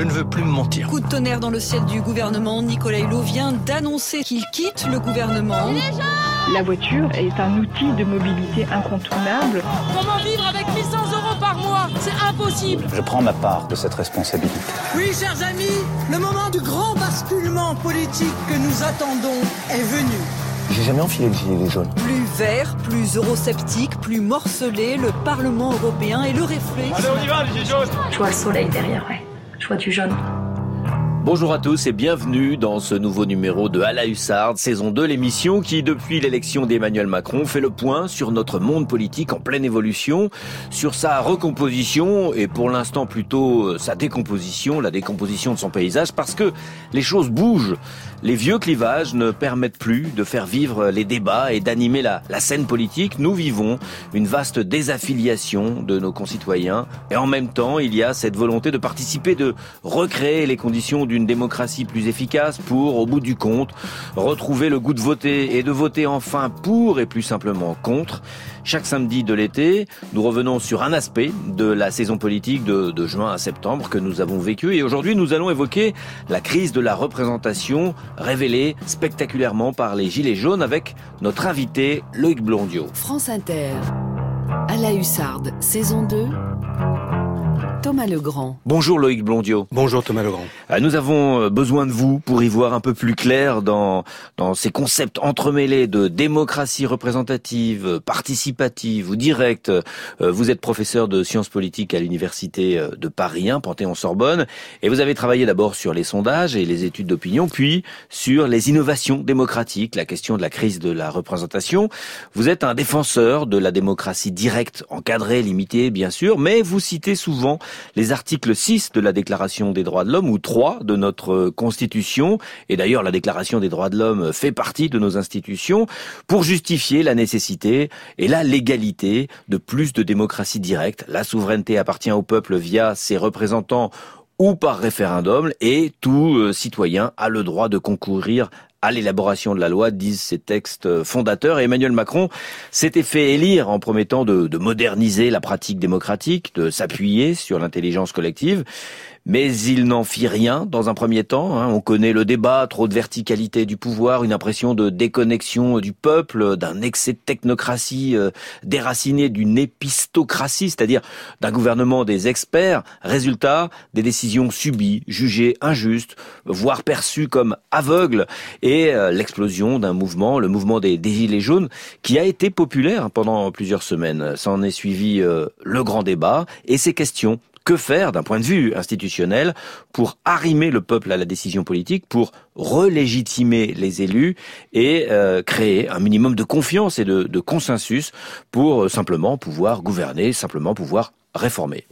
Je ne veux plus me mentir. Coup de tonnerre dans le ciel du gouvernement, Nicolas Hulot vient d'annoncer qu'il quitte le gouvernement. La voiture est un outil de mobilité incontournable. Comment vivre avec 800 euros par mois? C'est impossible Je prends ma part de cette responsabilité. Oui, chers amis, le moment du grand basculement politique que nous attendons est venu. J'ai jamais enfilé le gilet jaune. Plus vert, plus eurosceptique, plus morcelé, le Parlement européen et le reflet. Allez, on y va, les gilets jaunes Je vois le soleil derrière, ouais. Bonjour à tous et bienvenue dans ce nouveau numéro de À la saison 2, l'émission qui, depuis l'élection d'Emmanuel Macron, fait le point sur notre monde politique en pleine évolution, sur sa recomposition et pour l'instant plutôt euh, sa décomposition, la décomposition de son paysage, parce que les choses bougent. Les vieux clivages ne permettent plus de faire vivre les débats et d'animer la, scène politique. Nous vivons une vaste désaffiliation de nos concitoyens et en même temps, il y a cette volonté de participer, de recréer les conditions d'une démocratie plus efficace pour, au bout du compte, retrouver le goût de voter et de voter enfin pour et plus simplement contre. Chaque samedi de l'été, nous revenons sur un aspect de la saison politique de, juin à septembre que nous avons vécu et aujourd'hui nous allons évoquer la crise de la représentation révélée spectaculairement par les Gilets jaunes avec notre invité Loïc Blondiot. France Inter, à la Hussarde, saison 2. Thomas Legrand. Bonjour Loïc Blondiot. Bonjour Thomas Legrand. Euh, Nous avons euh, besoin de vous pour y voir un peu plus clair dans, dans ces concepts entremêlés de démocratie représentative, participative ou directe. Euh, Vous êtes professeur de sciences politiques à l'université de Paris 1, Panthéon-Sorbonne, et vous avez travaillé d'abord sur les sondages et les études d'opinion, puis sur les innovations démocratiques, la question de la crise de la représentation. Vous êtes un défenseur de la démocratie directe, encadrée, limitée, bien sûr, mais vous citez souvent les articles 6 de la Déclaration des droits de l'homme ou 3 de notre Constitution, et d'ailleurs la Déclaration des droits de l'homme fait partie de nos institutions, pour justifier la nécessité et la légalité de plus de démocratie directe. La souveraineté appartient au peuple via ses représentants ou par référendum, et tout euh, citoyen a le droit de concourir à l'élaboration de la loi, disent ces textes fondateurs. Et Emmanuel Macron s'était fait élire en promettant de moderniser la pratique démocratique, de s'appuyer sur l'intelligence collective. Mais il n'en fit rien dans un premier temps. hein. On connaît le débat, trop de verticalité du pouvoir, une impression de déconnexion du peuple, d'un excès de technocratie euh, déraciné d'une épistocratie, c'est-à-dire d'un gouvernement des experts. Résultat, des décisions subies, jugées injustes, voire perçues comme aveugles, et euh, l'explosion d'un mouvement, le mouvement des, des Gilets jaunes, qui a été populaire pendant plusieurs semaines. S'en est suivi euh, le grand débat et ces questions que faire d'un point de vue institutionnel pour arrimer le peuple à la décision politique, pour relégitimer les élus et euh, créer un minimum de confiance et de, consensus pour euh, simplement pouvoir gouverner, simplement pouvoir réformer.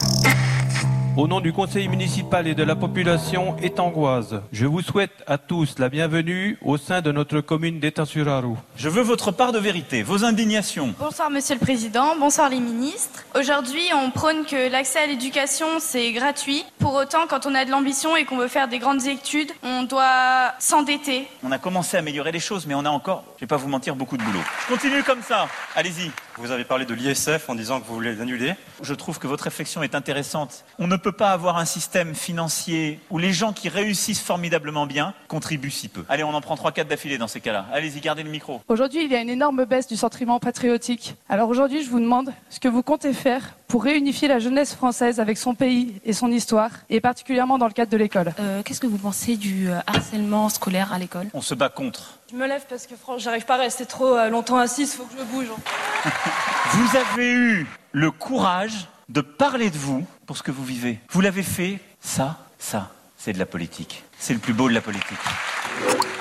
Au nom du conseil municipal et de la population étangoise, je vous souhaite à tous la bienvenue au sein de notre commune d'État-sur-Arou. Je veux votre part de vérité, vos indignations. Bonsoir Monsieur le Président, bonsoir les ministres. Aujourd'hui, on prône que l'accès à l'éducation, c'est gratuit. Pour autant, quand on a de l'ambition et qu'on veut faire des grandes études, on doit s'endetter. On a commencé à améliorer les choses, mais on a encore, je vais pas vous mentir, beaucoup de boulot. Je continue comme ça. Allez-y. Vous avez parlé de l'ISF en disant que vous voulez l'annuler. Je trouve que votre réflexion est intéressante. On ne peut pas avoir un système financier où les gens qui réussissent formidablement bien contribuent si peu. Allez, on en prend 3-4 d'affilée dans ces cas-là. Allez-y, gardez le micro. Aujourd'hui, il y a une énorme baisse du sentiment patriotique. Alors aujourd'hui, je vous demande ce que vous comptez faire pour réunifier la jeunesse française avec son pays et son histoire, et particulièrement dans le cadre de l'école. Euh, Qu'est-ce que vous pensez du euh, harcèlement scolaire à l'école? On se bat contre. Je me lève parce que franchement, j'arrive pas à rester trop euh, longtemps assise, faut que je bouge. Vous avez eu le courage de parler de vous pour ce que vous vivez. Vous l'avez fait, ça, ça, c'est de la politique. C'est le plus beau de la politique.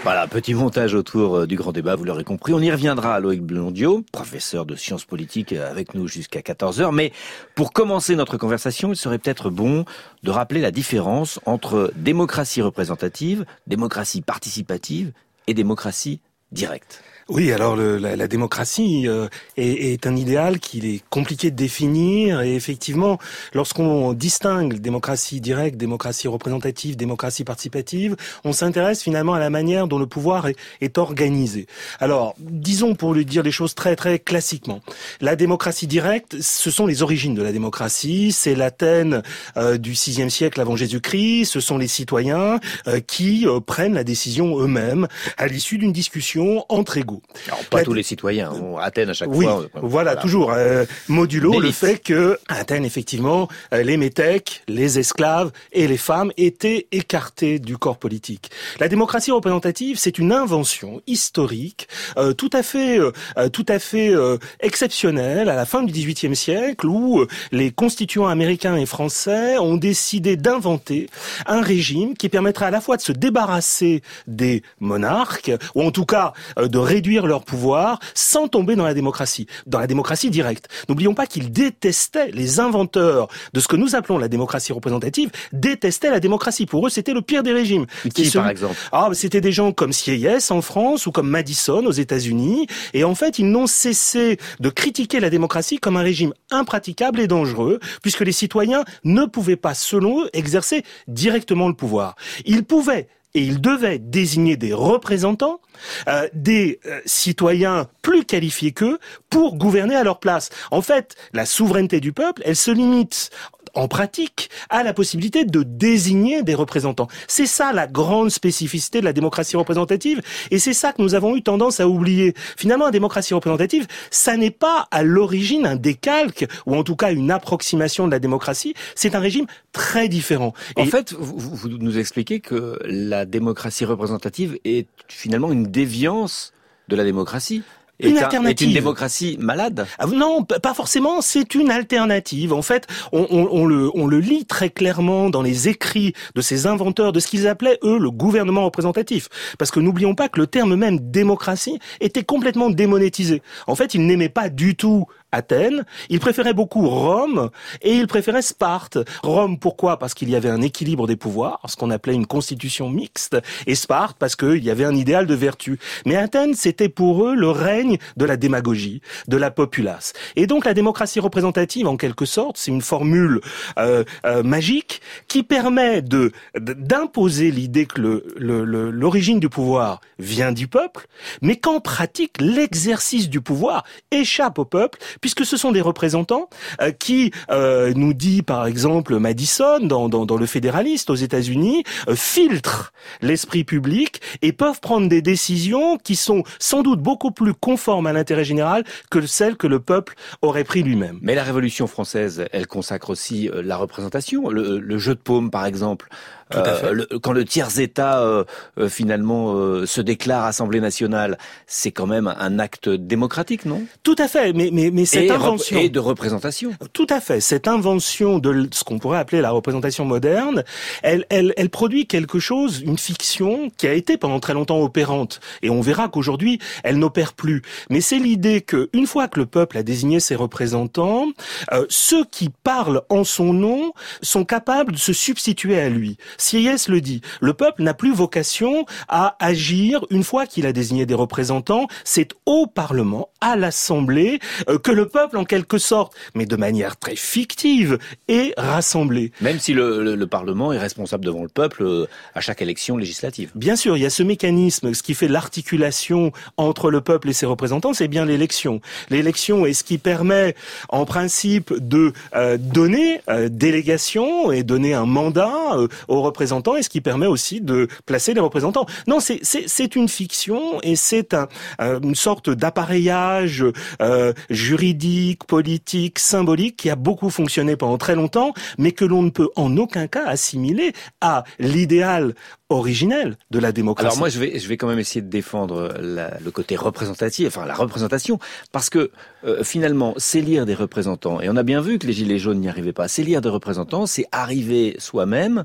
Voilà, petit montage autour euh, du grand débat, vous l'aurez compris. On y reviendra à Loïc Blondiot, professeur de sciences politiques euh, avec nous jusqu'à 14h. Mais pour commencer notre conversation, il serait peut-être bon de rappeler la différence entre démocratie représentative, démocratie participative et démocratie directe. Oui, alors le, la, la, démocratie euh, est, est, un idéal qu'il est compliqué de définir et effectivement, lorsqu'on distingue démocratie directe, démocratie représentative, démocratie participative, on s'intéresse finalement à la manière dont le pouvoir est, est, organisé. Alors, disons pour lui dire les choses très très classiquement, la démocratie directe, ce sont les origines de la démocratie, c'est l'Athènes euh, du VIe siècle avant Jésus-Christ, ce sont les citoyens euh, qui euh, prennent la décision eux-mêmes à l'issue d'une discussion entre égaux. Alors, pas la... tous les citoyens. On, Athènes à chaque oui, fois. Voilà, voilà, toujours euh, modulo le fait que Athènes effectivement euh, les métèques, les esclaves et les femmes étaient écartés du corps politique. La démocratie représentative, c'est une invention historique euh, tout à fait euh, tout à fait euh, exceptionnelle à la fin du XVIIIe siècle où les constituants américains et français ont décidé d'inventer un régime qui permettrait à la fois de se débarrasser des monarques ou en tout cas de réduire leur pouvoir sans tomber dans la démocratie, dans la démocratie directe. N'oublions pas qu'ils détestaient, les inventeurs de ce que nous appelons la démocratie représentative, détestaient la démocratie. Pour eux, c'était le pire des régimes. Qui, par exemple? Ah, c'était des gens comme Sieyès en France ou comme Madison aux États-Unis. Et en fait, ils n'ont cessé de critiquer la démocratie comme un régime impraticable et dangereux, puisque les citoyens ne pouvaient pas, selon eux, exercer directement le pouvoir. Ils pouvaient et ils devaient désigner des représentants, euh, des euh, citoyens plus qualifiés qu'eux pour gouverner à leur place. En fait, la souveraineté du peuple, elle se limite en pratique à la possibilité de désigner des représentants. C'est ça la grande spécificité de la démocratie représentative et c'est ça que nous avons eu tendance à oublier. Finalement, la démocratie représentative, ça n'est pas à l'origine un décalque ou en tout cas une approximation de la démocratie, c'est un régime très différent. En et... fait, vous, vous nous expliquez que la démocratie représentative est finalement une déviance de la démocratie une est alternative. Est une démocratie malade ah, Non, pas forcément. C'est une alternative. En fait, on, on, on, le, on le lit très clairement dans les écrits de ces inventeurs de ce qu'ils appelaient eux le gouvernement représentatif. Parce que n'oublions pas que le terme même démocratie était complètement démonétisé. En fait, ils n'aimaient pas du tout Athènes, il préférait beaucoup Rome et il préférait Sparte. Rome pourquoi? Parce qu'il y avait un équilibre des pouvoirs, ce qu'on appelait une constitution mixte, et Sparte parce qu'il y avait un idéal de vertu. Mais Athènes, c'était pour eux le règne de la démagogie, de la populace. Et donc la démocratie représentative, en quelque sorte, c'est une formule euh, euh, magique qui permet de d'imposer l'idée que l'origine le, le, du pouvoir vient du peuple, mais qu'en pratique, l'exercice du pouvoir échappe au peuple puisque ce sont des représentants euh, qui, euh, nous dit par exemple Madison dans, le fédéraliste aux États-Unis, euh, filtrent l'esprit public et peuvent prendre des décisions qui sont sans doute beaucoup plus conformes à l'intérêt général que celles que le peuple aurait pris lui-même. Mais la Révolution française, elle consacre aussi la représentation, le jeu de paume par exemple. Euh, le, quand le tiers état euh, euh, finalement se déclare Assemblée nationale, c'est quand même un acte démocratique, non? Tout à fait, mais mais mais cette et invention et de représentation. Tout à fait, cette invention de ce qu'on pourrait appeler la représentation moderne, elle elle elle produit quelque chose, une fiction qui a été pendant très longtemps opérante et on verra qu'aujourd'hui elle n'opère plus. Mais c'est l'idée que une fois que le peuple a désigné ses représentants, euh, ceux qui parlent en son nom sont capables de se substituer à lui. Sieyès le dit, le peuple n'a plus vocation à agir une fois qu'il a désigné des représentants, c'est au Parlement, à l'Assemblée, euh, que le peuple, en quelque sorte, mais de manière très fictive, est rassemblé. Même si le, le, le Parlement est responsable devant le peuple euh, à chaque élection législative. Bien sûr, il y a ce mécanisme, ce qui fait l'articulation entre le peuple et ses représentants, c'est bien l'élection. L'élection est ce qui permet, en principe, de euh, donner euh, délégation et donner un mandat euh, aux représentants et ce qui permet aussi de placer les représentants. Non, c'est une fiction et c'est un, une sorte d'appareillage euh, juridique, politique, symbolique qui a beaucoup fonctionné pendant très longtemps, mais que l'on ne peut en aucun cas assimiler à l'idéal originel de la démocratie. Alors moi, je vais, je vais quand même essayer de défendre la, le côté représentatif, enfin la représentation, parce que euh, finalement, s'élire des représentants, et on a bien vu que les Gilets jaunes n'y arrivaient pas, s'élire des représentants, c'est arriver soi-même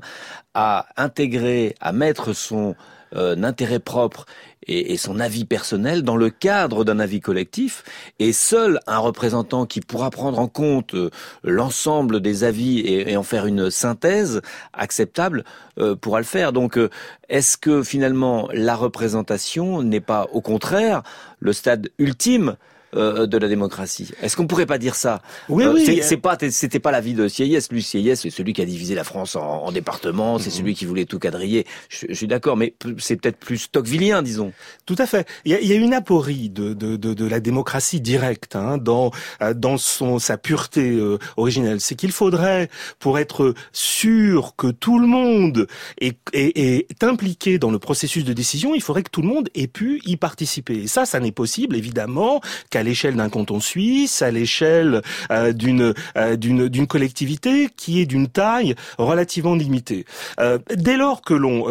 à intégrer, à mettre son euh, intérêt propre et, son avis personnel dans le cadre d'un avis collectif, et seul un représentant qui pourra prendre en compte euh, l'ensemble des avis et, en faire une synthèse acceptable euh, pourra le faire. Donc, euh, est-ce que finalement la représentation n'est pas au contraire le stade ultime euh, de la démocratie. Est-ce qu'on pourrait pas dire ça? Oui, euh, oui. C'est pas, c'était pas l'avis de Sieyès. Lui, Sieyès, c'est celui qui a divisé la France en, départements. C'est mhm. celui qui voulait tout quadriller. Je, suis d'accord, mais c'est peut-être plus tocquevillien, disons. Tout à fait. Il y a, une aporie de, de, de, de la démocratie directe hein, dans euh, dans son sa pureté originelle. C'est qu'il faudrait, pour être sûr que tout le monde est, est, est impliqué dans le processus de décision, il faudrait que tout le monde ait pu y participer. Et ça, ça n'est possible évidemment qu'à à l'échelle d'un canton suisse, à l'échelle euh, d'une euh, d'une d'une collectivité qui est d'une taille relativement limitée. Euh, dès lors que l'on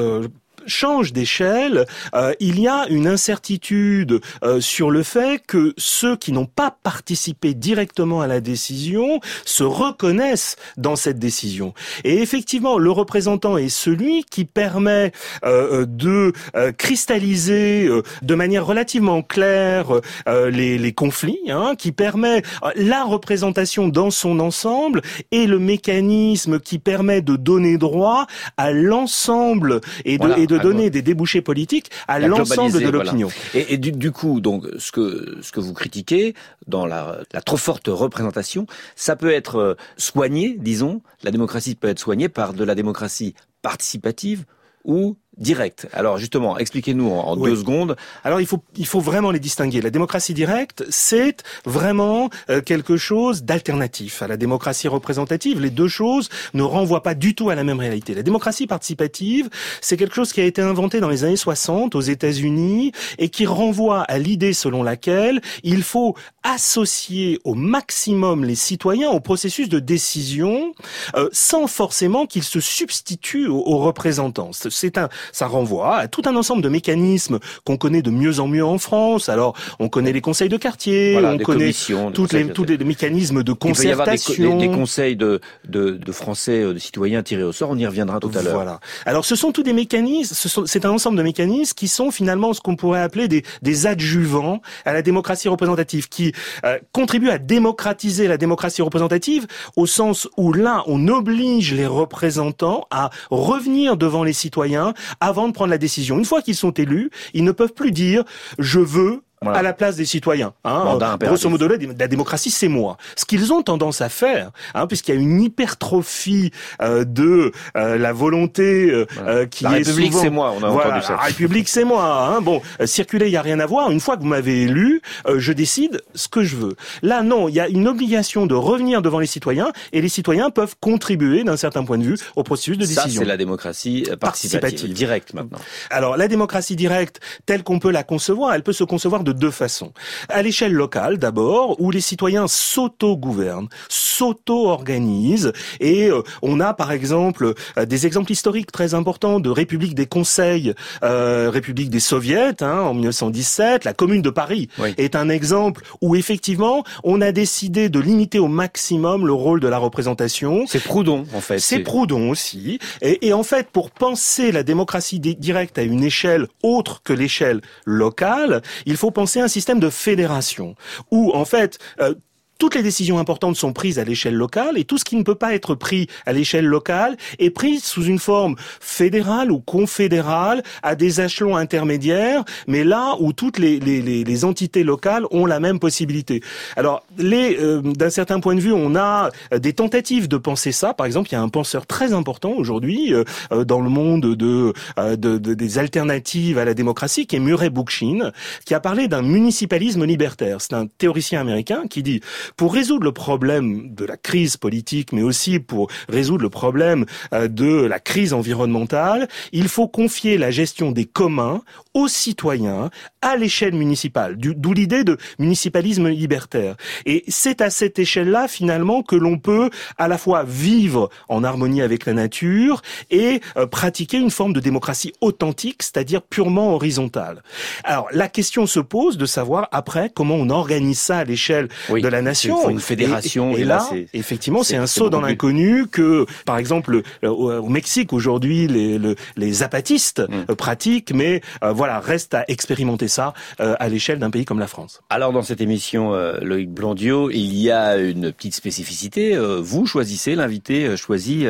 change d'échelle, euh, il y a une incertitude euh, sur le fait que ceux qui n'ont pas participé directement à la décision se reconnaissent dans cette décision. Et effectivement, le représentant est celui qui permet euh, de cristalliser de manière relativement claire les, les, conflits, hein, qui permet la représentation dans son ensemble et le mécanisme qui permet de donner droit à l'ensemble et de, et de de donner des débouchés politiques à l'ensemble de l'opinion. Et, du, coup, donc, ce que ce que vous critiquez dans la, la trop forte représentation, ça peut être euh, soigné, disons. La démocratie peut être soignée par de la démocratie participative ou direct. Alors justement, expliquez-nous en, deux secondes. Alors il faut il faut vraiment les distinguer. La démocratie directe, c'est vraiment euh, quelque chose d'alternatif à la démocratie représentative. Les deux choses ne renvoient pas du tout à la même réalité. La démocratie participative, c'est quelque chose qui a été inventé dans les années 60 aux États-Unis et qui renvoie à l'idée selon laquelle il faut associer au maximum les citoyens au processus de décision euh, sans forcément qu'ils se substituent aux, aux représentants. C'est un ça renvoie à tout un ensemble de mécanismes qu'on connaît de mieux en mieux en France. Alors, on connaît les conseils de quartier, on connaît toutes les, tous les mécanismes de concertation. Il y avoir des, conseils de, de, de, Français, euh, de citoyens tirés au sort. On y reviendra tout à l'heure. Voilà. Alors, ce sont tous des mécanismes. C'est un ensemble de mécanismes qui sont finalement ce qu'on pourrait appeler des, des adjuvants à la démocratie représentative, qui euh, contribuent à démocratiser la démocratie représentative au sens où là, on oblige les représentants à revenir devant les citoyens avant de prendre la décision. Une fois qu'ils sont élus, ils ne peuvent plus dire je veux à la place des citoyens. Hein. Grosso modo, la démocratie, c'est moi. Ce qu'ils ont tendance à faire, hein, puisqu'il y a une hypertrophie euh, de euh, la volonté euh, euh qui la République, c'est moi. On a voilà, entendu ça. La République, c'est moi. Hein. Bon, euh, circuler, il y a rien à voir. Une fois que vous m'avez élu, euh, je décide ce que je veux. Là, non, il y a une obligation de revenir devant les citoyens, et les citoyens peuvent contribuer, d'un certain point de vue, au processus de décision. Ça, c'est la démocratie participative, directe maintenant. Alors, la démocratie directe, telle qu'on peut la concevoir, elle peut se concevoir de deux façons. À l'échelle locale, d'abord, où les citoyens s'auto-gouvernent, s'auto-organisent, et euh, on a par exemple euh, des exemples historiques très importants de République des Conseils, euh, République des Soviets, hein, en 1917, la Commune de Paris est un exemple où effectivement on a décidé de limiter au maximum le rôle de la représentation. C'est Proudhon en fait. C'est Proudhon aussi. Et, et en fait, pour penser la démocratie directe à une échelle autre que l'échelle locale, il faut penser c'est un système de fédération où en fait euh, toutes les décisions importantes sont prises à l'échelle locale et tout ce qui ne peut pas être pris à l'échelle locale est pris sous une forme fédérale ou confédérale à des échelons intermédiaires, mais là où toutes les, entités locales ont la même possibilité. Alors, euh, d'un certain point de vue, on a des tentatives de penser ça. Par exemple, il y a un penseur très important aujourd'hui euh, euh, dans le monde de, de, des alternatives à la démocratie, qui est Murray Bookchin, qui a parlé d'un municipalisme libertaire. C'est un théoricien américain qui dit pour résoudre le problème de la crise politique, mais aussi pour résoudre le problème euh, de la crise environnementale, il faut confier la gestion des communs aux citoyens à l'échelle municipale, d'où l'idée de municipalisme libertaire. Et c'est à cette échelle-là, finalement, que l'on peut à la fois vivre en harmonie avec la nature et euh, pratiquer une forme de démocratie authentique, c'est-à-dire purement horizontale. Alors, la question se pose de savoir après comment on organise ça à l'échelle de la nation fédération. une fédération. Et, et, là, effectivement, c'est un saut dans l'inconnu que, par exemple, au, Mexique aujourd'hui, les, les, les zapatistes mm. pratiquent, mais voilà, reste à expérimenter ça à l'échelle d'un pays comme la France. Alors dans cette émission, Loïc Blondiot, il y a une petite spécificité. vous choisissez, l'invité choisit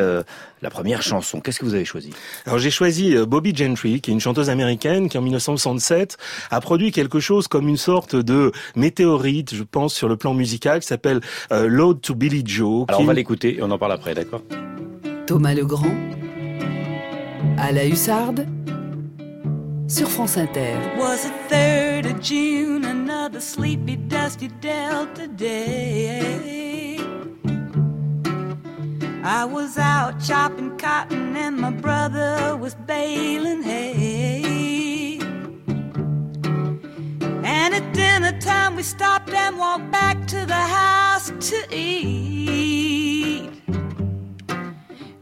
la première chanson. Qu'est-ce que vous avez choisi? Alors j'ai choisi Bobby Gentry, qui est une chanteuse américaine qui en 1967 a produit quelque chose comme une sorte de météorite, je pense, sur le plan musical, qui s'appelle euh, Load to Billy Joe. Alors on va l'écouter et on en parle après, d'accord? Thomas Legrand, à la Hussarde, sur France Inter. Was it 3rd of June, another sleepy, dusty Delta day? I was out chopping cotton and my brother was baling hay. And at dinner time we stopped and walked back to the house to eat.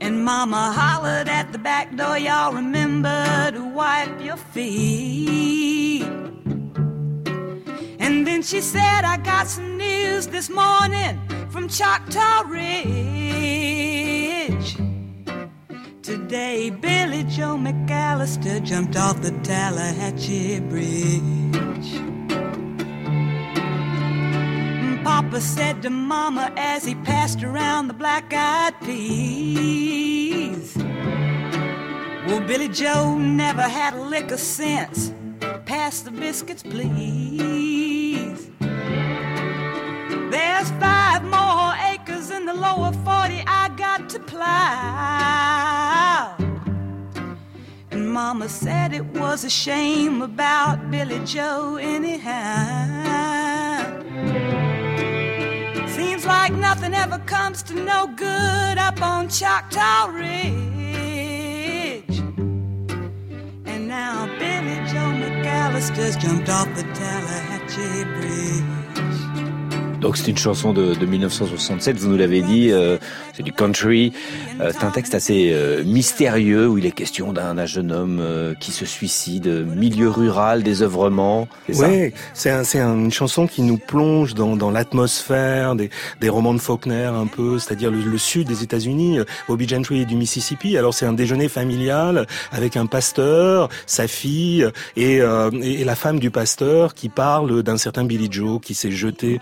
And mama hollered at the back door, y'all remember to wipe your feet. And then she said, I got some news this morning from Choctaw Ridge. Today, Billy Joe McAllister jumped off the Tallahatchie Bridge. Papa said to Mama as he passed around the black eyed peas. Well, Billy Joe never had a lick of sense. Pass the biscuits, please. There's five more acres in the lower 40 I got to plow. And Mama said it was a shame about Billy Joe, anyhow. Like nothing ever comes to no good up on Choctaw Ridge. And now Billy Joe McAllister's jumped off the Tallahatchie Bridge. Donc c'est une chanson de, de 1967, vous nous l'avez dit, euh, c'est du country. Euh, c'est un texte assez euh, mystérieux où il est question d'un jeune homme euh, qui se suicide, milieu rural, désœuvrement. Oui, c'est un, une chanson qui nous plonge dans, dans l'atmosphère des, des, romans de Faulkner un peu, c'est-à-dire le, sud des États-Unis, Bobby Gentry du Mississippi. Alors c'est un déjeuner familial avec un pasteur, sa fille et, et la femme du pasteur qui parle d'un certain Billy Joe qui s'est jeté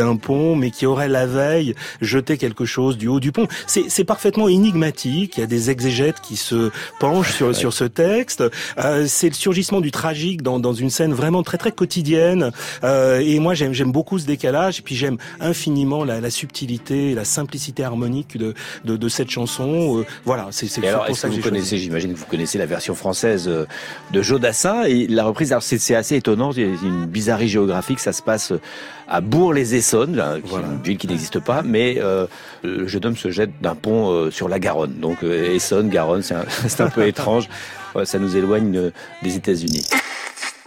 d'un pont, mais qui aurait la veille jeté quelque chose du haut du pont. C'est parfaitement énigmatique. Il y a des exégètes qui se penchent sur, sur ce texte. Euh, c'est le surgissement du tragique dans, dans une scène vraiment très très quotidienne. Euh, et moi j'aime beaucoup ce décalage. Et puis j'aime infiniment la, la subtilité, la simplicité harmonique de de, de cette chanson. Euh, voilà, c'est c'est pour ça que, vous connaissez. J'imagine que vous connaissez la version française euh, de Jodassin et la reprise. Alors c'est assez étonnant. Il y a une bizarrerie géographique. Ça se passe à Bourg-les-Essonnes, une ville qui n'existe pas, mais euh, le jeune homme se jette d'un pont euh, sur la Garonne. Donc euh, Essonne, Garonne, c'est un, un, peu étrange. ça nous éloigne des États-Unis.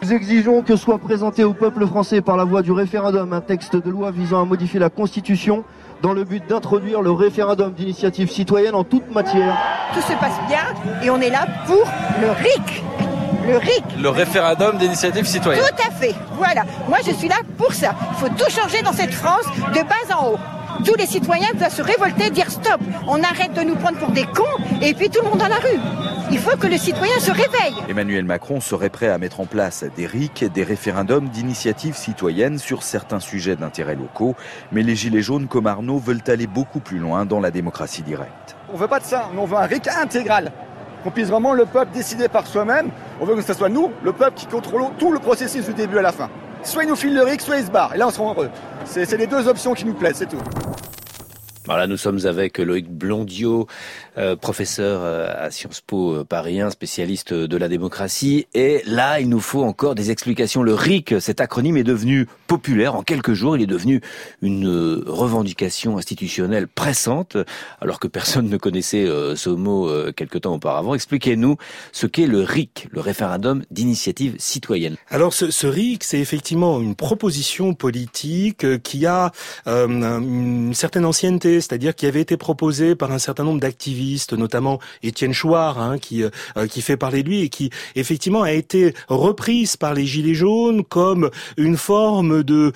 Nous exigeons que soit présenté au peuple français par la voie du référendum un texte de loi visant à modifier la Constitution dans le but d'introduire le référendum d'initiative citoyenne en toute matière. Tout se passe bien et on est là pour le RIC le RIC. Le référendum d'initiative citoyenne. Tout à fait. Voilà. Moi, je suis là pour ça. Il faut tout changer dans cette France de bas en haut. Tous les citoyens doivent se révolter, dire stop. On arrête de nous prendre pour des cons et puis tout le monde dans la rue. Il faut que le citoyen se réveille. Emmanuel Macron serait prêt à mettre en place des RIC, des référendums d'initiative citoyenne sur certains sujets d'intérêt locaux. Mais les Gilets jaunes comme Arnaud veulent aller beaucoup plus loin dans la démocratie directe. On veut pas de ça, on veut un RIC intégral qu'on puisse vraiment le peuple décider par soi-même. On veut que ce soit nous, le peuple, qui contrôlons tout le processus du début à la fin. Soit il nous file le RIC, soit il se barre. Et là, on sera heureux. C'est les deux options qui nous plaisent, c'est tout. Voilà, nous sommes avec Loïc Blondiot, euh, professeur euh, à Sciences Po euh, Paris 1, spécialiste de la démocratie. Et là, il nous faut encore des explications. Le RIC, cet acronyme est devenu populaire. En quelques jours, il est devenu une revendication institutionnelle pressante, alors que personne ne connaissait ce mot quelque temps auparavant. Expliquez-nous ce qu'est le RIC, le référendum d'initiative citoyenne. Alors, ce, ce RIC, c'est effectivement une proposition politique qui a une certaine ancienneté c'est-à-dire qui avait été proposée par un certain nombre d'activistes, notamment Étienne Chouard, hein, qui qui fait parler de lui et qui effectivement a été reprise par les Gilets jaunes comme une forme de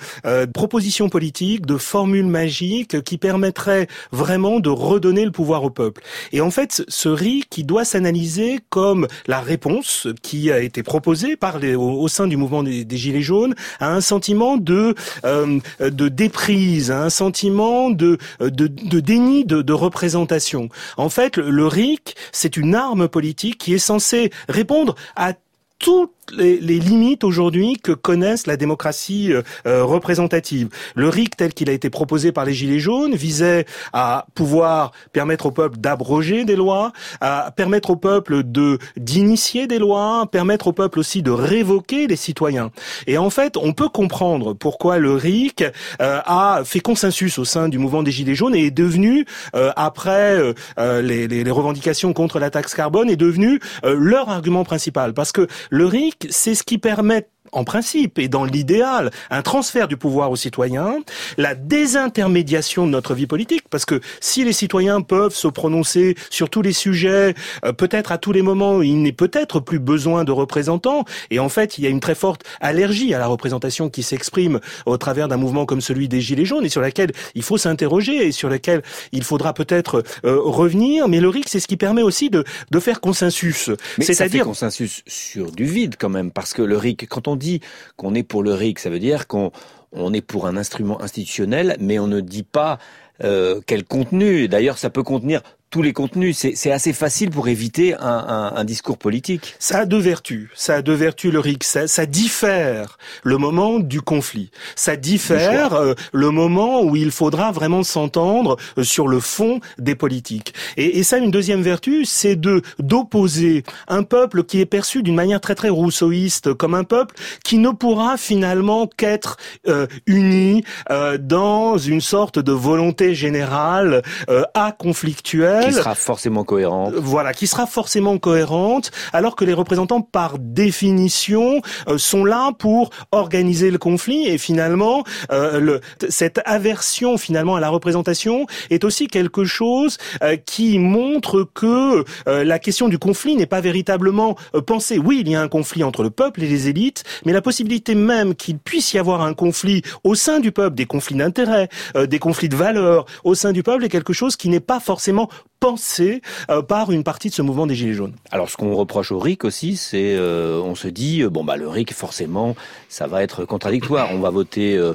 proposition politique, de formule magique qui permettrait vraiment de redonner le pouvoir au peuple. Et en fait, ce RIC qui doit s'analyser comme la réponse qui a été proposée par les, au, sein du mouvement des, Gilets jaunes à un sentiment de euh, de déprise, à un sentiment de de, de déni de, de, représentation. En fait, le, RIC, c'est une arme politique qui est censée répondre à toutes les, limites aujourd'hui que connaissent la démocratie euh, euh, représentative. Le RIC tel qu'il a été proposé par les Gilets jaunes visait à pouvoir permettre au peuple d'abroger des lois, à permettre au peuple de d'initier des lois, permettre au peuple aussi de révoquer les citoyens. Et en fait, on peut comprendre pourquoi le RIC euh, a fait consensus au sein du mouvement des Gilets jaunes et est devenu, après les, les, les, revendications contre la taxe carbone, est devenu leur argument principal. Parce que le RIC, c'est ce qui permet en principe et dans l'idéal, un transfert du pouvoir aux citoyens, la désintermédiation de notre vie politique, parce que si les citoyens peuvent se prononcer sur tous les sujets, euh, peut-être à tous les moments, il n'est peut-être plus besoin de représentants, et en fait, il y a une très forte allergie à la représentation qui s'exprime au travers d'un mouvement comme celui des Gilets jaunes, et sur laquelle il faut s'interroger, et sur laquelle il faudra peut-être euh, revenir, mais le RIC, c'est ce qui permet aussi de, de faire consensus. C'est-à-dire consensus sur du vide quand même, parce que le RIC, quand on dit qu'on est pour le RIC, ça veut dire qu'on on est pour un instrument institutionnel, mais on ne dit pas euh, quel contenu. D'ailleurs, ça peut contenir tous les contenus. C'est assez facile pour éviter un, un, un, discours politique. Ça a deux vertus. Ça a deux vertus, le RIC. Ça, ça diffère le moment du conflit. Ça diffère euh, le moment où il faudra vraiment s'entendre euh, sur le fond des politiques. Et, et ça, une deuxième vertu, c'est de d'opposer un peuple qui est perçu d'une manière très très rousseauiste comme un peuple qui ne pourra finalement qu'être euh, uni euh, dans une sorte de volonté générale euh, conflictuelle qui sera forcément cohérente. Voilà, qui sera forcément cohérente, alors que les représentants, par définition, euh, sont là pour organiser le conflit et finalement, euh, le, cette aversion finalement à la représentation est aussi quelque chose euh, qui montre que la question du conflit n'est pas véritablement pensée. Oui, il y a un conflit entre le peuple et les élites, mais la possibilité même qu'il puisse y avoir un conflit au sein du peuple, des conflits d'intérêts, des conflits de valeurs au sein du peuple est quelque chose qui n'est pas forcément pensé euh, par une partie de ce mouvement des Gilets jaunes. Alors ce qu'on reproche au RIC aussi, c'est euh, on se dit euh, bon bah le RIC forcément ça va être contradictoire. On va voter euh,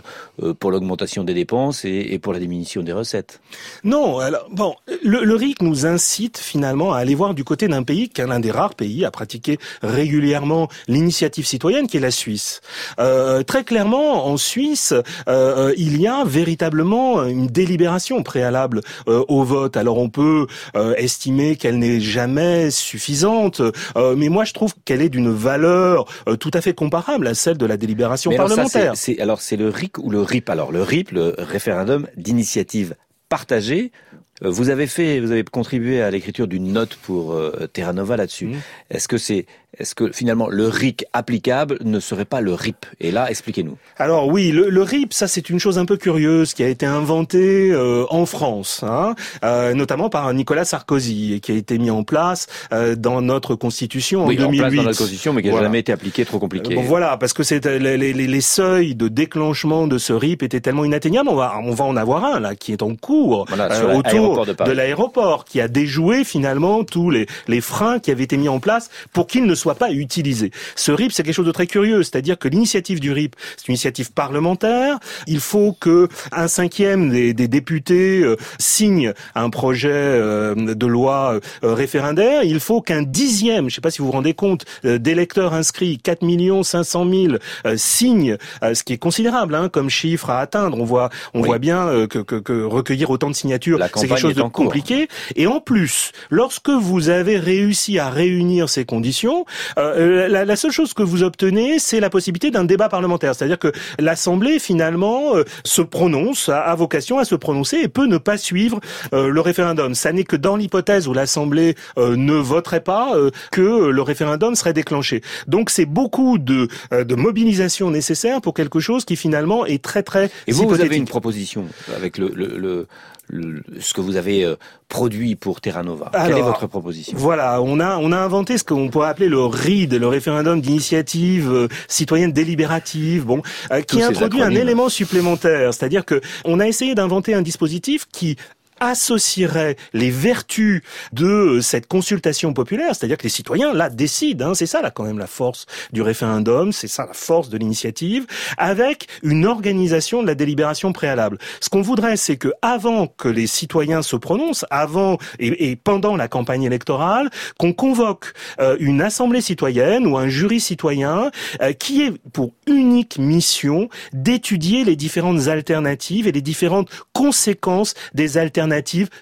pour l'augmentation des dépenses et, et, pour la diminution des recettes. Non, alors bon, le, le, RIC nous incite finalement à aller voir du côté d'un pays qui est l'un des rares pays à pratiquer régulièrement l'initiative citoyenne, qui est la Suisse. très clairement, en Suisse, il y a véritablement une délibération préalable au vote. Alors on peut euh, estimer qu'elle n'est jamais suffisante, euh, mais moi je trouve qu'elle est d'une valeur euh, tout à fait comparable à celle de la délibération parlementaire. c'est, alors c'est le RIC ou le RIP Alors le RIP, le référendum d'initiative partagée vous avez fait, vous avez contribué à l'écriture d'une note pour Terra Nova là-dessus. Mmh. Est-ce que c'est est-ce que finalement le RIC applicable ne serait pas le RIP? Et là, expliquez-nous. Alors oui, le, le, RIP, ça c'est une chose un peu curieuse qui a été inventée euh, en France, hein, euh, notamment par Nicolas Sarkozy et qui a été mis en place euh, dans notre constitution oui, en 2008. En place dans notre constitution, mais qui n'a jamais été appliqué, trop compliqué. Bon, voilà, parce que c'est les, les, les, seuils de déclenchement de ce RIP étaient tellement inatteignables. On va, on va en avoir un là qui est en cours voilà, autour de, de l'aéroport, qui a déjoué finalement tous les, les freins qui avaient été mis en place pour qu'il ne soit pas utilisé. Ce RIP, c'est quelque chose de très curieux, c'est-à-dire que l'initiative du RIP, c'est une initiative parlementaire. Il faut que un cinquième des, des députés euh, signe un projet euh, de loi euh, référendaire. Il faut qu'un dixième, je ne sais pas si vous vous rendez compte, d'électeurs inscrits, 4 500 000, signent, ce qui est considérable hein, comme chiffre à atteindre. On voit, on voit bien que, que, que, recueillir autant de signatures, c'est quelque chose de compliqué. Et en plus, lorsque vous avez réussi à réunir ces conditions, Euh, la, la, seule chose que vous obtenez, c'est la possibilité d'un débat parlementaire. C'est-à-dire que l'Assemblée, finalement, euh, se prononce, a, vocation à se prononcer et peut ne pas suivre euh, le référendum. Ça n'est que dans l'hypothèse où l'Assemblée ne voterait pas que le référendum serait déclenché. Donc c'est beaucoup de, de mobilisation nécessaire pour quelque chose qui finalement est très très Et vous, vous avez une proposition avec le, le, le ce que vous avez euh, produit pour Terra Nova. Quelle est votre proposition? Voilà, on a on a inventé ce qu'on pourrait appeler le RID, le référendum d'initiative euh, citoyenne délibérative, bon, euh, qui introduit un élément supplémentaire, c'est-à-dire que on a essayé d'inventer un dispositif qui associerait les vertus de euh, cette consultation populaire, c'est-à-dire que les citoyens là décident, hein, c'est ça là quand même la force du référendum, c'est ça la force de l'initiative, avec une organisation de la délibération préalable. Ce qu'on voudrait, c'est que avant que les citoyens se prononcent, avant et, pendant la campagne électorale, qu'on convoque euh, une assemblée citoyenne ou un jury citoyen euh, qui ait pour unique mission d'étudier les différentes alternatives et les différentes conséquences des alternatives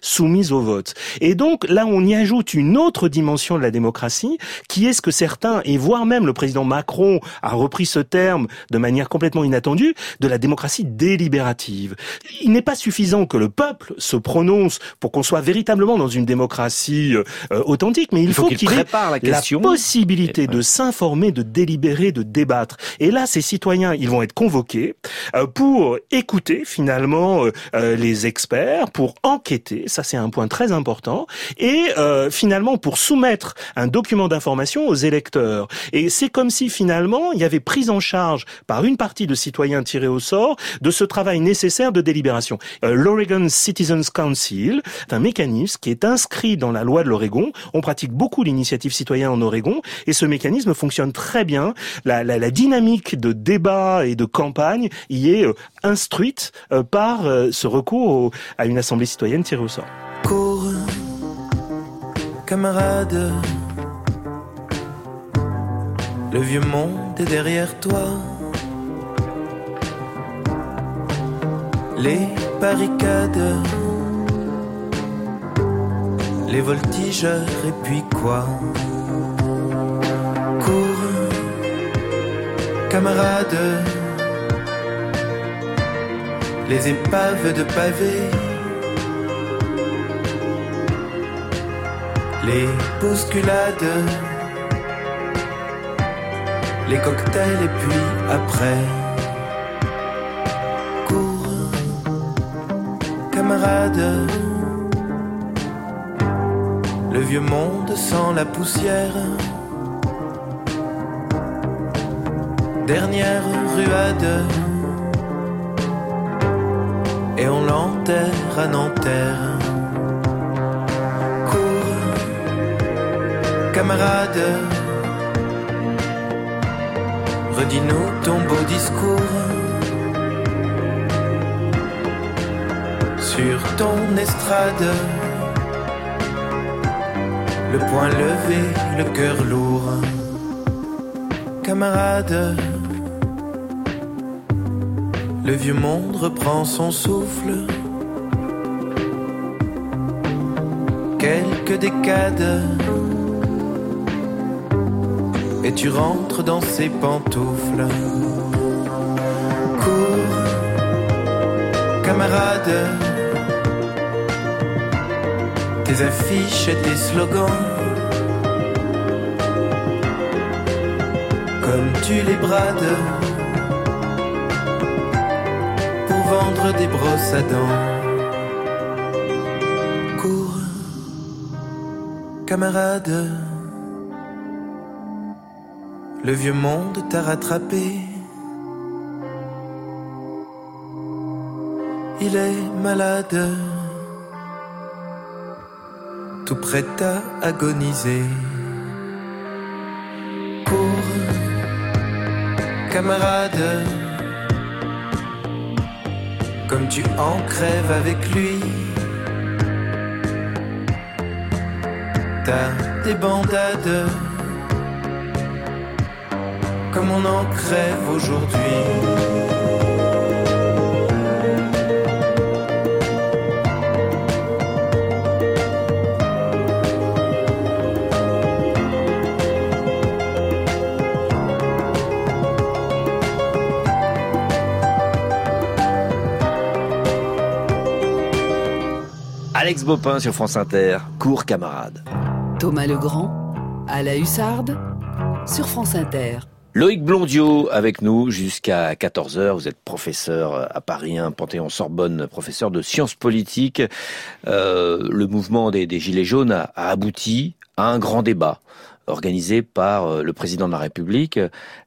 soumise au vote. Et donc là, on y ajoute une autre dimension de la démocratie, qui est ce que certains, et voire même le président Macron a repris ce terme de manière complètement inattendue, de la démocratie délibérative. Il n'est pas suffisant que le peuple se prononce pour qu'on soit véritablement dans une démocratie euh, authentique, mais il, faut, qu'il ait la, la, possibilité de s'informer, de délibérer, de débattre. Et là, ces citoyens, ils vont être convoqués euh, pour écouter finalement euh, les experts, pour enquêter, ça c'est un point très important, et euh, finalement pour soumettre un document d'information aux électeurs. Et c'est comme si finalement il y avait prise en charge par une partie de citoyens tirés au sort de ce travail nécessaire de délibération. Euh, L'Oregon Citizens Council est un mécanisme qui est inscrit dans la loi de l'Oregon. On pratique beaucoup l'initiative citoyenne en Oregon et ce mécanisme fonctionne très bien. La, la, la dynamique de débat et de campagne y est euh, instruite euh, par ce recours à une assemblée citoyenne citoyenne tirée. Cours, camarade, le vieux monde est derrière toi. Les barricades, les voltigeurs et puis quoi? Cours, camarade, les épaves de pavés les bousculades, les cocktails et puis après, cours, camarade, le vieux monde sans la poussière. Dernière ruade, et on l'enterre à Nanterre. Camarade. Redis-nous ton beau discours. Sur ton estrade, le poing levé, le cœur lourd. Camarade, le vieux monde reprend son souffle. Quelques décades tu rentres dans ses pantoufles. Cours, camarade, tes affiches et tes slogans. Comme tu les brades pour vendre des brosses à dents. Cours, camarade le vieux monde t'a rattrapé. Il est malade, tout prêt à agoniser. Pour camarade, comme tu en crèves avec lui. T'as des bandades comme on en crève aujourd'hui. Alex Bopin sur France Inter, cours camarade. Thomas Legrand, à la Hussarde, sur France Inter. Loïc Blondiot avec nous jusqu'à 14h. Vous êtes professeur à Paris Panthéon-Sorbonne, professeur de sciences politiques. Euh, le mouvement des, Gilets jaunes a, abouti à un grand débat organisé par euh, le président de la République.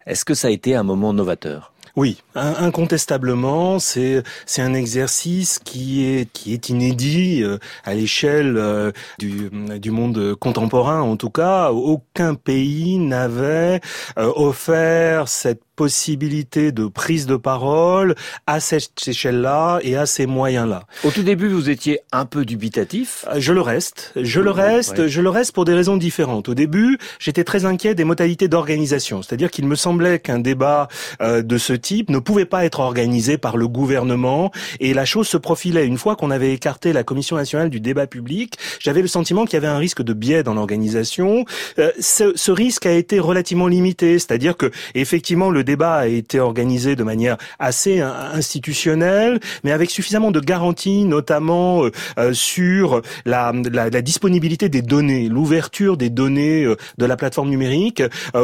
Est-ce que ça a été un moment novateur? Oui, incontestablement, c'est un exercice qui est qui est inédit euh, à l'échelle euh, du du monde contemporain. En tout cas, aucun pays n'avait euh, offert cette possibilité de prise de parole à cette échelle-là et à ces moyens-là. Au tout début, vous étiez un peu dubitatif. Je le reste. Je le reste. Je le reste pour des raisons différentes. Au début, j'étais très inquiet des modalités d'organisation. C'est-à-dire qu'il me semblait qu'un débat de ce type ne pouvait pas être organisé par le gouvernement et la chose se profilait. Une fois qu'on avait écarté la Commission nationale du débat public, j'avais le sentiment qu'il y avait un risque de biais dans l'organisation. Euh, ce, ce, risque a été relativement limité, c'est-à-dire que effectivement le débat a été organisé de manière assez institutionnelle, mais avec suffisamment de garanties, notamment euh, euh, sur la, la, la, disponibilité des données, l'ouverture des données de la plateforme numérique,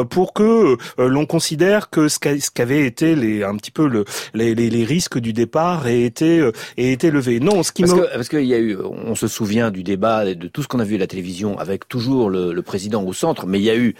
pour que l'on considère que ce qu'avaient été les un petit peu le, les, les, les, risques du départ aient été, euh, aient été levés. Non, ce qui parce que parce qu'il y a eu, on se souvient du débat de tout ce qu'on a vu à la télévision avec toujours le, le président au centre, mais il y a eu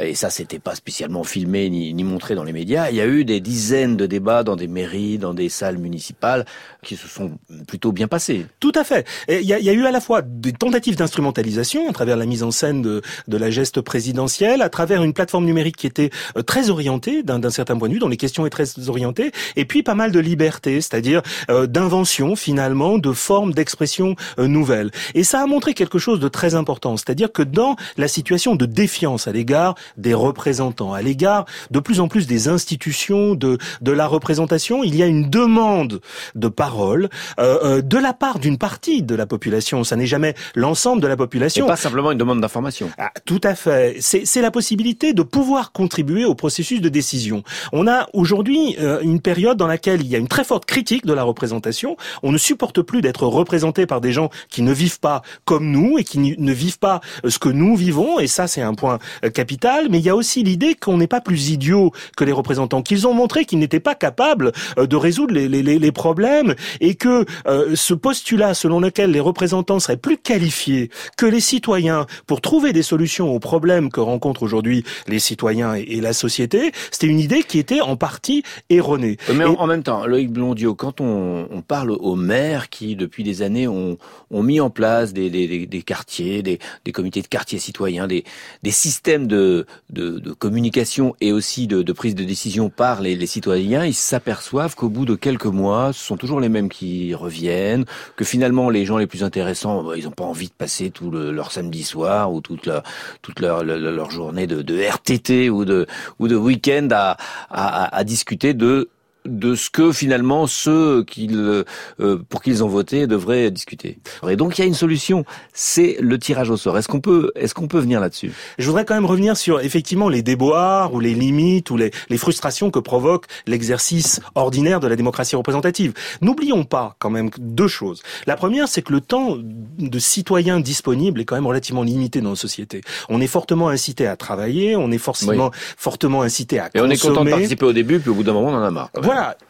et ça c'était pas spécialement filmé ni, ni, montré dans les médias, il y a eu des dizaines de débats dans des mairies, dans des salles municipales qui se sont plutôt bien passés. Tout à fait. Il, y y a eu à la fois des tentatives d'instrumentalisation à travers la mise en scène de, de, la geste présidentielle, à travers une plateforme numérique qui était euh, très orientée d'un certain point de vue, dont les questions étaient très orientées, et puis pas mal de liberté, c'est-à-dire euh, d'invention finalement, de formes d'expression euh, nouvelles. Et ça a montré quelque chose de très important, c'est-à-dire que dans la situation de défiance à l'égard des représentants, à l'égard de plus en plus des institutions de, de la représentation. Il y a une demande de parole euh, euh de la part d'une partie de la population. Ça n'est jamais l'ensemble de la population. Et pas simplement une demande d'information. Ah, tout à fait. C'est la possibilité de pouvoir contribuer au processus de décision. On a aujourd'hui euh, une période dans laquelle il y a une très forte critique de la représentation. On ne supporte plus d'être représenté par des gens qui ne vivent pas comme nous et qui ne vivent pas euh, ce que nous vivons. Et ça, c'est un point capital mais il y a aussi l'idée qu'on n'est pas plus idiot que les représentants, qu'ils ont montré qu'ils n'étaient pas capables euh, de résoudre les, les, les problèmes et que euh, ce postulat selon lequel les représentants seraient plus qualifiés que les citoyens pour trouver des solutions aux problèmes que rencontrent aujourd'hui les citoyens et, la société, c'était une idée qui était en partie erronée. Mais en, même temps, Loïc Blondiot, quand on, on, parle aux maires qui, depuis des années, ont, ont mis en place des, des, des quartiers, des, des comités de quartiers citoyens, des, des systèmes de, de, communication et aussi de, prise de décision par les, citoyens, ils s'aperçoivent qu'au bout de quelques mois, ce sont toujours les mêmes qui reviennent, que finalement les gens les plus intéressants, bah, ils n'ont pas envie de passer tout leur samedi soir ou toute leur toute leur, leur, journée de, de, RTT ou de ou de week-end à, à, à discuter de de ce que finalement ceux qu'ils, euh, pour qui ils ont voté devraient discuter. Et donc il y a une solution, c'est le tirage au sort. Est-ce qu'on peut, est-ce qu'on peut venir là-dessus? Je voudrais quand même revenir sur effectivement les déboires ou les limites ou les, les frustrations que provoque l'exercice ordinaire de la démocratie représentative. N'oublions pas quand même deux choses. La première, c'est que le temps de citoyen disponible est quand même relativement limité dans nos sociétés. On est fortement incité à travailler, on est forcément fortement incité à Et on est content de participer au début, puis au bout d'un moment, on en a marre.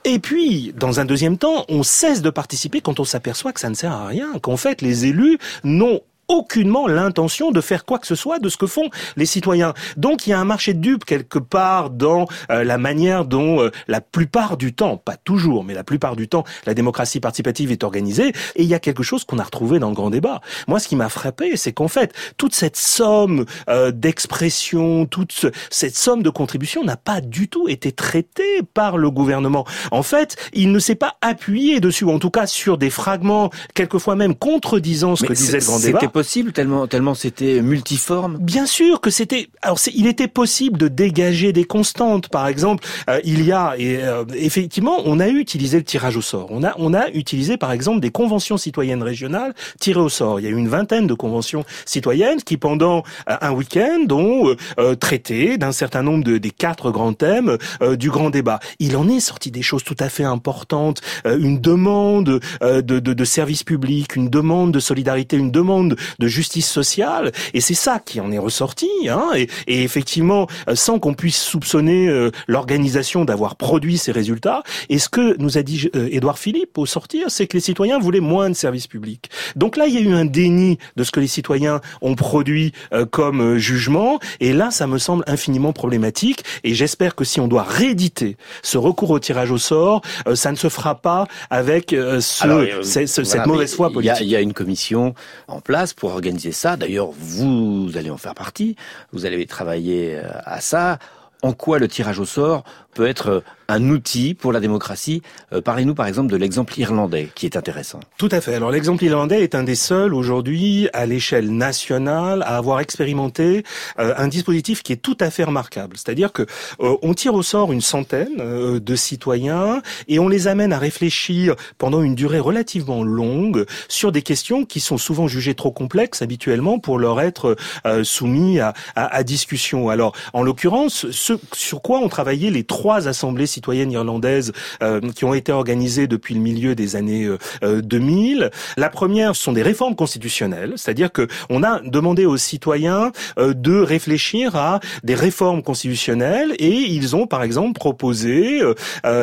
Et puis, dans un deuxième temps, on cesse de participer quand on s'aperçoit que ça ne sert à rien, qu'en fait, les élus n'ont aucunement l'intention de faire quoi que ce soit de ce que font les citoyens. Donc il y a un marché de dupes quelque part dans euh, la manière dont euh, la plupart du temps, pas toujours, mais la plupart du temps, la démocratie participative est organisée. Et il y a quelque chose qu'on a retrouvé dans le grand débat. Moi, ce qui m'a frappé, c'est qu'en fait, toute cette somme euh, d'expression, toute cette somme de contribution n'a pas du tout été traitée par le gouvernement. En fait, il ne s'est pas appuyé dessus, en tout cas sur des fragments, quelquefois même contredisant ce que disait le grand débat impossible tellement tellement c'était multiforme. Bien sûr que c'était. Alors il était possible de dégager des constantes. Par exemple, euh, il y a et euh, effectivement, on a utilisé le tirage au sort. On a on a utilisé par exemple des conventions citoyennes régionales tirées au sort. Il y a eu une vingtaine de conventions citoyennes qui pendant euh, un week-end ont traité d'un certain nombre de des quatre grands thèmes du grand débat. Il en est sorti des choses tout à fait importantes. une demande de, de, de services publics, une demande de solidarité, une demande de justice sociale. Et c'est ça qui en est ressorti. Hein, et, et, effectivement, euh, sans qu'on puisse soupçonner euh, l'organisation d'avoir produit ces résultats, et ce que nous a dit euh, Édouard Philippe au sortir, c'est que les citoyens voulaient moins de services publics. Donc là, il y a eu un déni de ce que les citoyens ont produit comme jugement, et là, ça me semble infiniment problématique. Et j'espère que si on doit rééditer ce recours au tirage au sort, ça ne se fera pas avec ce, cette mauvaise foi politique. Il y, y, a une commission en place pour organiser ça. D'ailleurs, vous allez en faire partie. Vous allez travailler à ça. En quoi le tirage au sort peut être un outil pour la démocratie. Euh, parlez-nous par exemple de l'exemple irlandais qui est intéressant. Tout à fait. Alors l'exemple irlandais est un des seuls aujourd'hui à l'échelle nationale à avoir expérimenté euh, un dispositif qui est tout à fait remarquable. C'est-à-dire que euh, on tire au sort une centaine de citoyens et on les amène à réfléchir pendant une durée relativement longue sur des questions qui sont souvent jugées trop complexes habituellement pour leur être soumis à, à, à discussion. Alors en l'occurrence, ce sur quoi ont travaillé les trois assemblées citoyennes irlandaises euh, qui ont été organisées depuis le milieu des années 2000. Euh, la première, sont des réformes constitutionnelles, c'est-à-dire que on a demandé aux citoyens euh, de réfléchir à des réformes constitutionnelles et ils ont par exemple proposé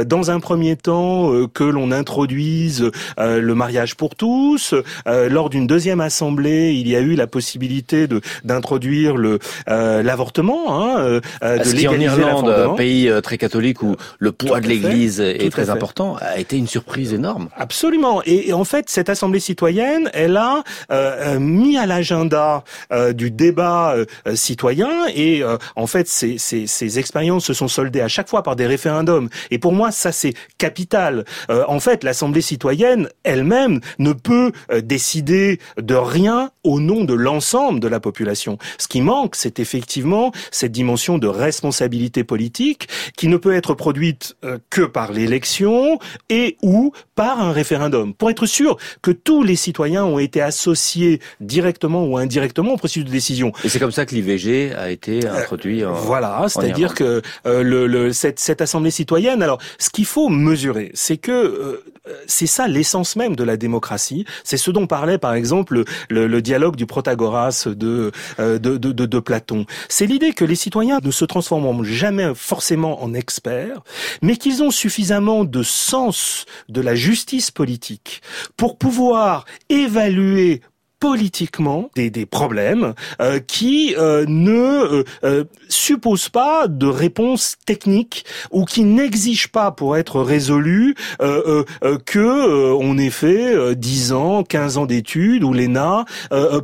dans un premier temps que l'on introduise le mariage pour tous. lors d'une deuxième assemblée, il y a eu la possibilité de d'introduire le l'avortement, hein, de légaliser en Irlande, pays très catholique où le poids de l'Église est très important, a été une surprise énorme. Absolument. Et, en fait, cette assemblée citoyenne, elle a euh, euh, mis à l'agenda euh, du débat citoyen. Et en fait, ces, ces, ces, expériences se sont soldées à chaque fois par des référendums. Et pour moi, ça c'est capital. en fait, l'assemblée citoyenne elle-même ne peut décider de rien au nom de l'ensemble de la population. Ce qui manque, c'est effectivement cette dimension de responsabilité politique qui ne peut être produite euh, que par l'élection et ou par un référendum, pour être sûr que tous les citoyens ont été associés directement ou indirectement au processus de décision. Et c'est comme ça que l'IVG a été euh, introduit. En, voilà, c'est-à-dire que euh, le, le, cette, cette, assemblée citoyenne. Alors, ce qu'il faut mesurer, c'est que c'est ça l'essence même de la démocratie. C'est ce dont parlait par exemple le, le dialogue du Protagoras de, de, de, de, de Platon. C'est l'idée que les citoyens ne se transformeront jamais forcément en experts, mais qu'ils ont suffisamment de sens de la justice politique pour pouvoir évaluer politiquement des, des problèmes euh, qui euh, ne euh, euh, supposent pas de réponse technique ou qui n'exigent pas pour être résolus que on ait fait 10 ans, 15 ans d'études ou l'ENA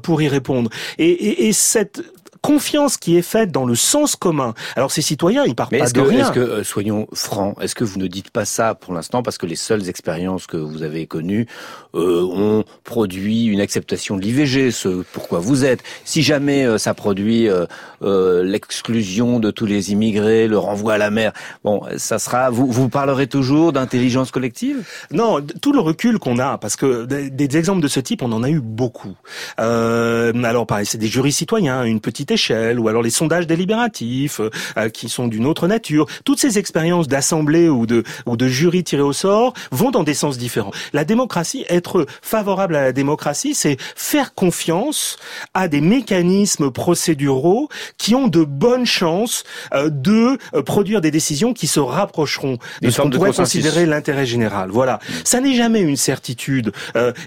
pour y répondre. Et, et, et cette confiance qui est faite dans le sens commun. Alors ces citoyens, ils partent pas de rien. Est-ce que, euh, soyons francs, est-ce que vous ne dites pas ça pour l'instant parce que les seules expériences que vous avez connues euh, ont produit une acceptation de l'IVG, ce pourquoi vous êtes. Si jamais euh, ça produit l'exclusion de tous les immigrés, le renvoi à la mer, bon, ça sera. Vous vous parlerez toujours d'intelligence collective? Non, tout le recul qu'on a, parce que des, des, exemples de ce type, on en a eu beaucoup. alors pareil, c'est des jurys citoyens, une petite échelle, ou alors les sondages délibératifs euh, qui sont d'une autre nature. Toutes ces expériences d'assemblée ou de ou de jury tiré au sort vont dans des sens différents. La démocratie, être favorable la démocratie, c'est faire confiance à des mécanismes procéduraux qui ont de bonnes chances euh, de euh, produire des décisions qui se rapprocheront de ce qu'on pourrait considérer l'intérêt général. Voilà. Ça n'est jamais une certitude.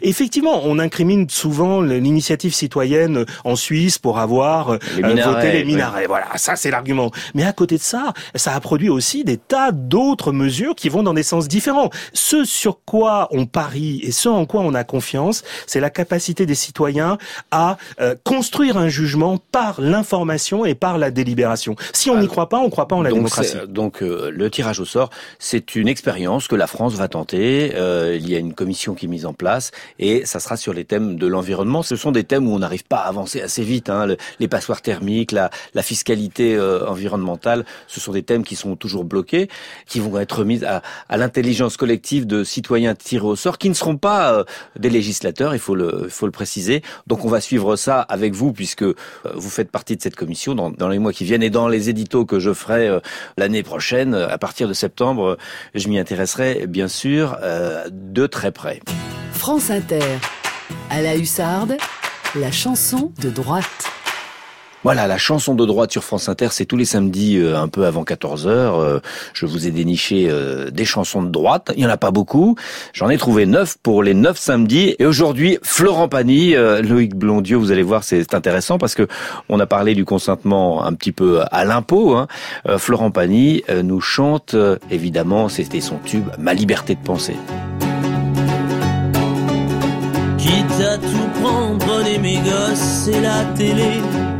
effectivement, on incrimine souvent l'initiative citoyenne en Suisse pour avoir voter les minarets. Voilà, ça c'est l'argument. Mais à côté de ça, ça a produit aussi des tas d'autres mesures qui vont dans des sens différents. Ce sur quoi on parie et ce en quoi on a confiance, c'est la capacité des citoyens à construire un jugement par l'information et par la délibération. Si on n'y croit pas, on ne croit pas en la démocratie. Donc le tirage au sort, c'est une expérience que la France va tenter. il y a une commission qui est mise en place et ça sera sur les thèmes de l'environnement. Ce sont des thèmes où on n'arrive pas à avancer assez vite. Hein. les passoires thermiques, la, la fiscalité euh, environnementale, ce sont des thèmes qui sont toujours bloqués, qui vont être mis à, à l'intelligence collective de citoyens tirés au sort, qui ne seront pas euh, des il faut le, préciser. Donc on va suivre ça avec vous, puisque euh, vous faites partie de cette commission dans, les mois qui viennent et dans les éditos que je ferai l'année prochaine, à partir de septembre, je m'y intéresserai bien sûr de très près. France Inter. À la hussarde, la chanson de droite. Voilà, la chanson de droite sur France Inter, c'est tous les samedis euh, un peu avant 14h. Euh, je vous ai déniché euh, des chansons de droite. Il n'y en a pas beaucoup. J'en ai trouvé neuf pour les neuf samedis. Et aujourd'hui, Florent Pagny, Loïc Blondieu, vous allez voir, c'est intéressant parce que on a parlé du consentement un petit peu à l'impôt. Hein. Florent Pagny nous chante, évidemment, c'était son tube, Ma liberté de penser. Quitte à tout prendre, prenez mes et la télé.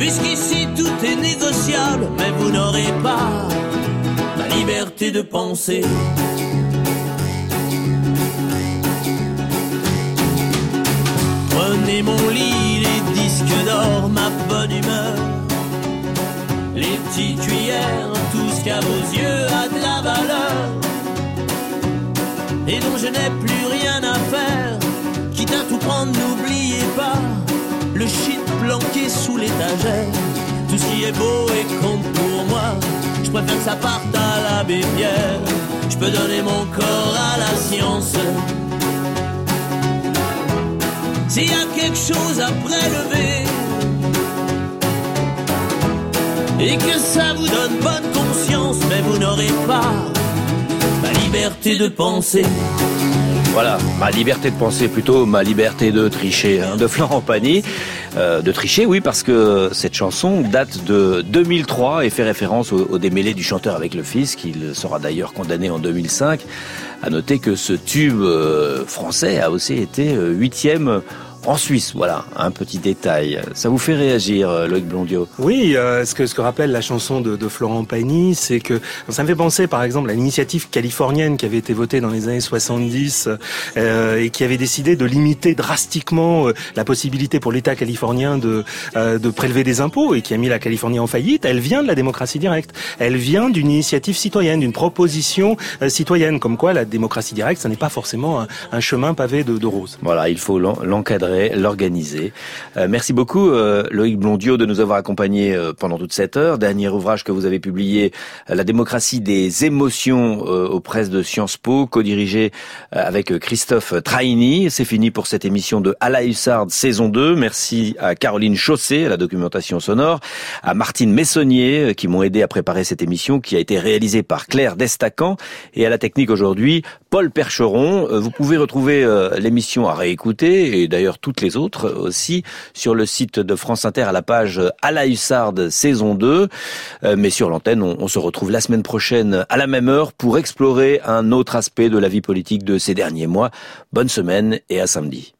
Puisqu'ici tout est négociable, mais vous n'aurez pas la liberté de penser. Prenez mon lit, les disques d'or, ma bonne humeur, les petites cuillères, tout ce qu'à vos yeux a de la valeur et dont je n'ai plus rien à faire. Quitte à tout prendre, n'oubliez pas le shit planqué sous l'étagère. Tout ce qui est beau et compte pour moi, je préfère que ça parte à la Pierre. Je peux donner mon corps à la science. S'il y a quelque chose à prélever et que ça vous donne bonne conscience, mais vous n'aurez pas liberté de penser. Voilà, ma liberté de penser, plutôt ma liberté de tricher, hein, de Florent Pagny. Euh, de tricher, oui, parce que cette chanson date de 2003 et fait référence au, démêlé du chanteur avec le fils, qu'il sera d'ailleurs condamné en 2005. À noter que ce tube euh, français a aussi été euh, huitième en Suisse. Voilà, un petit détail. Ça vous fait réagir, euh, Loïc Blondio Oui, euh, ce, que, ce que rappelle la chanson de, de Florent Pagny, c'est que ça me fait penser par exemple à l'initiative californienne qui avait été votée dans les années 70 euh, et qui avait décidé de limiter drastiquement euh, la possibilité pour l'État californien de, de prélever des impôts et qui a mis la Californie en faillite. Elle vient de la démocratie directe. Elle vient d'une initiative citoyenne, d'une proposition citoyenne, comme quoi la démocratie directe, ce n'est pas forcément un, un chemin pavé de, de roses. Voilà, il faut l'encadrer l'organiser. Euh, merci beaucoup euh, Loïc Blondiot de nous avoir accompagnés euh, pendant toute cette heure. Dernier ouvrage que vous avez publié, La démocratie des émotions aux presses de Sciences Po, co-dirigé avec Christophe Traini. C'est fini pour cette émission de À la saison 2. Merci à Caroline Chaussé à la documentation sonore, à Martine Messonnier qui m'ont aidé à préparer cette émission qui a été réalisée par Claire Destacan et à la technique aujourd'hui Paul Percheron. Vous pouvez retrouver l'émission à réécouter et d'ailleurs toutes les autres aussi sur le site de France Inter à la page à la Hussarde saison 2. Euh, mais sur l'antenne, on, on se retrouve la semaine prochaine à la même heure pour explorer un autre aspect de la vie politique de ces derniers mois. Bonne semaine et à samedi.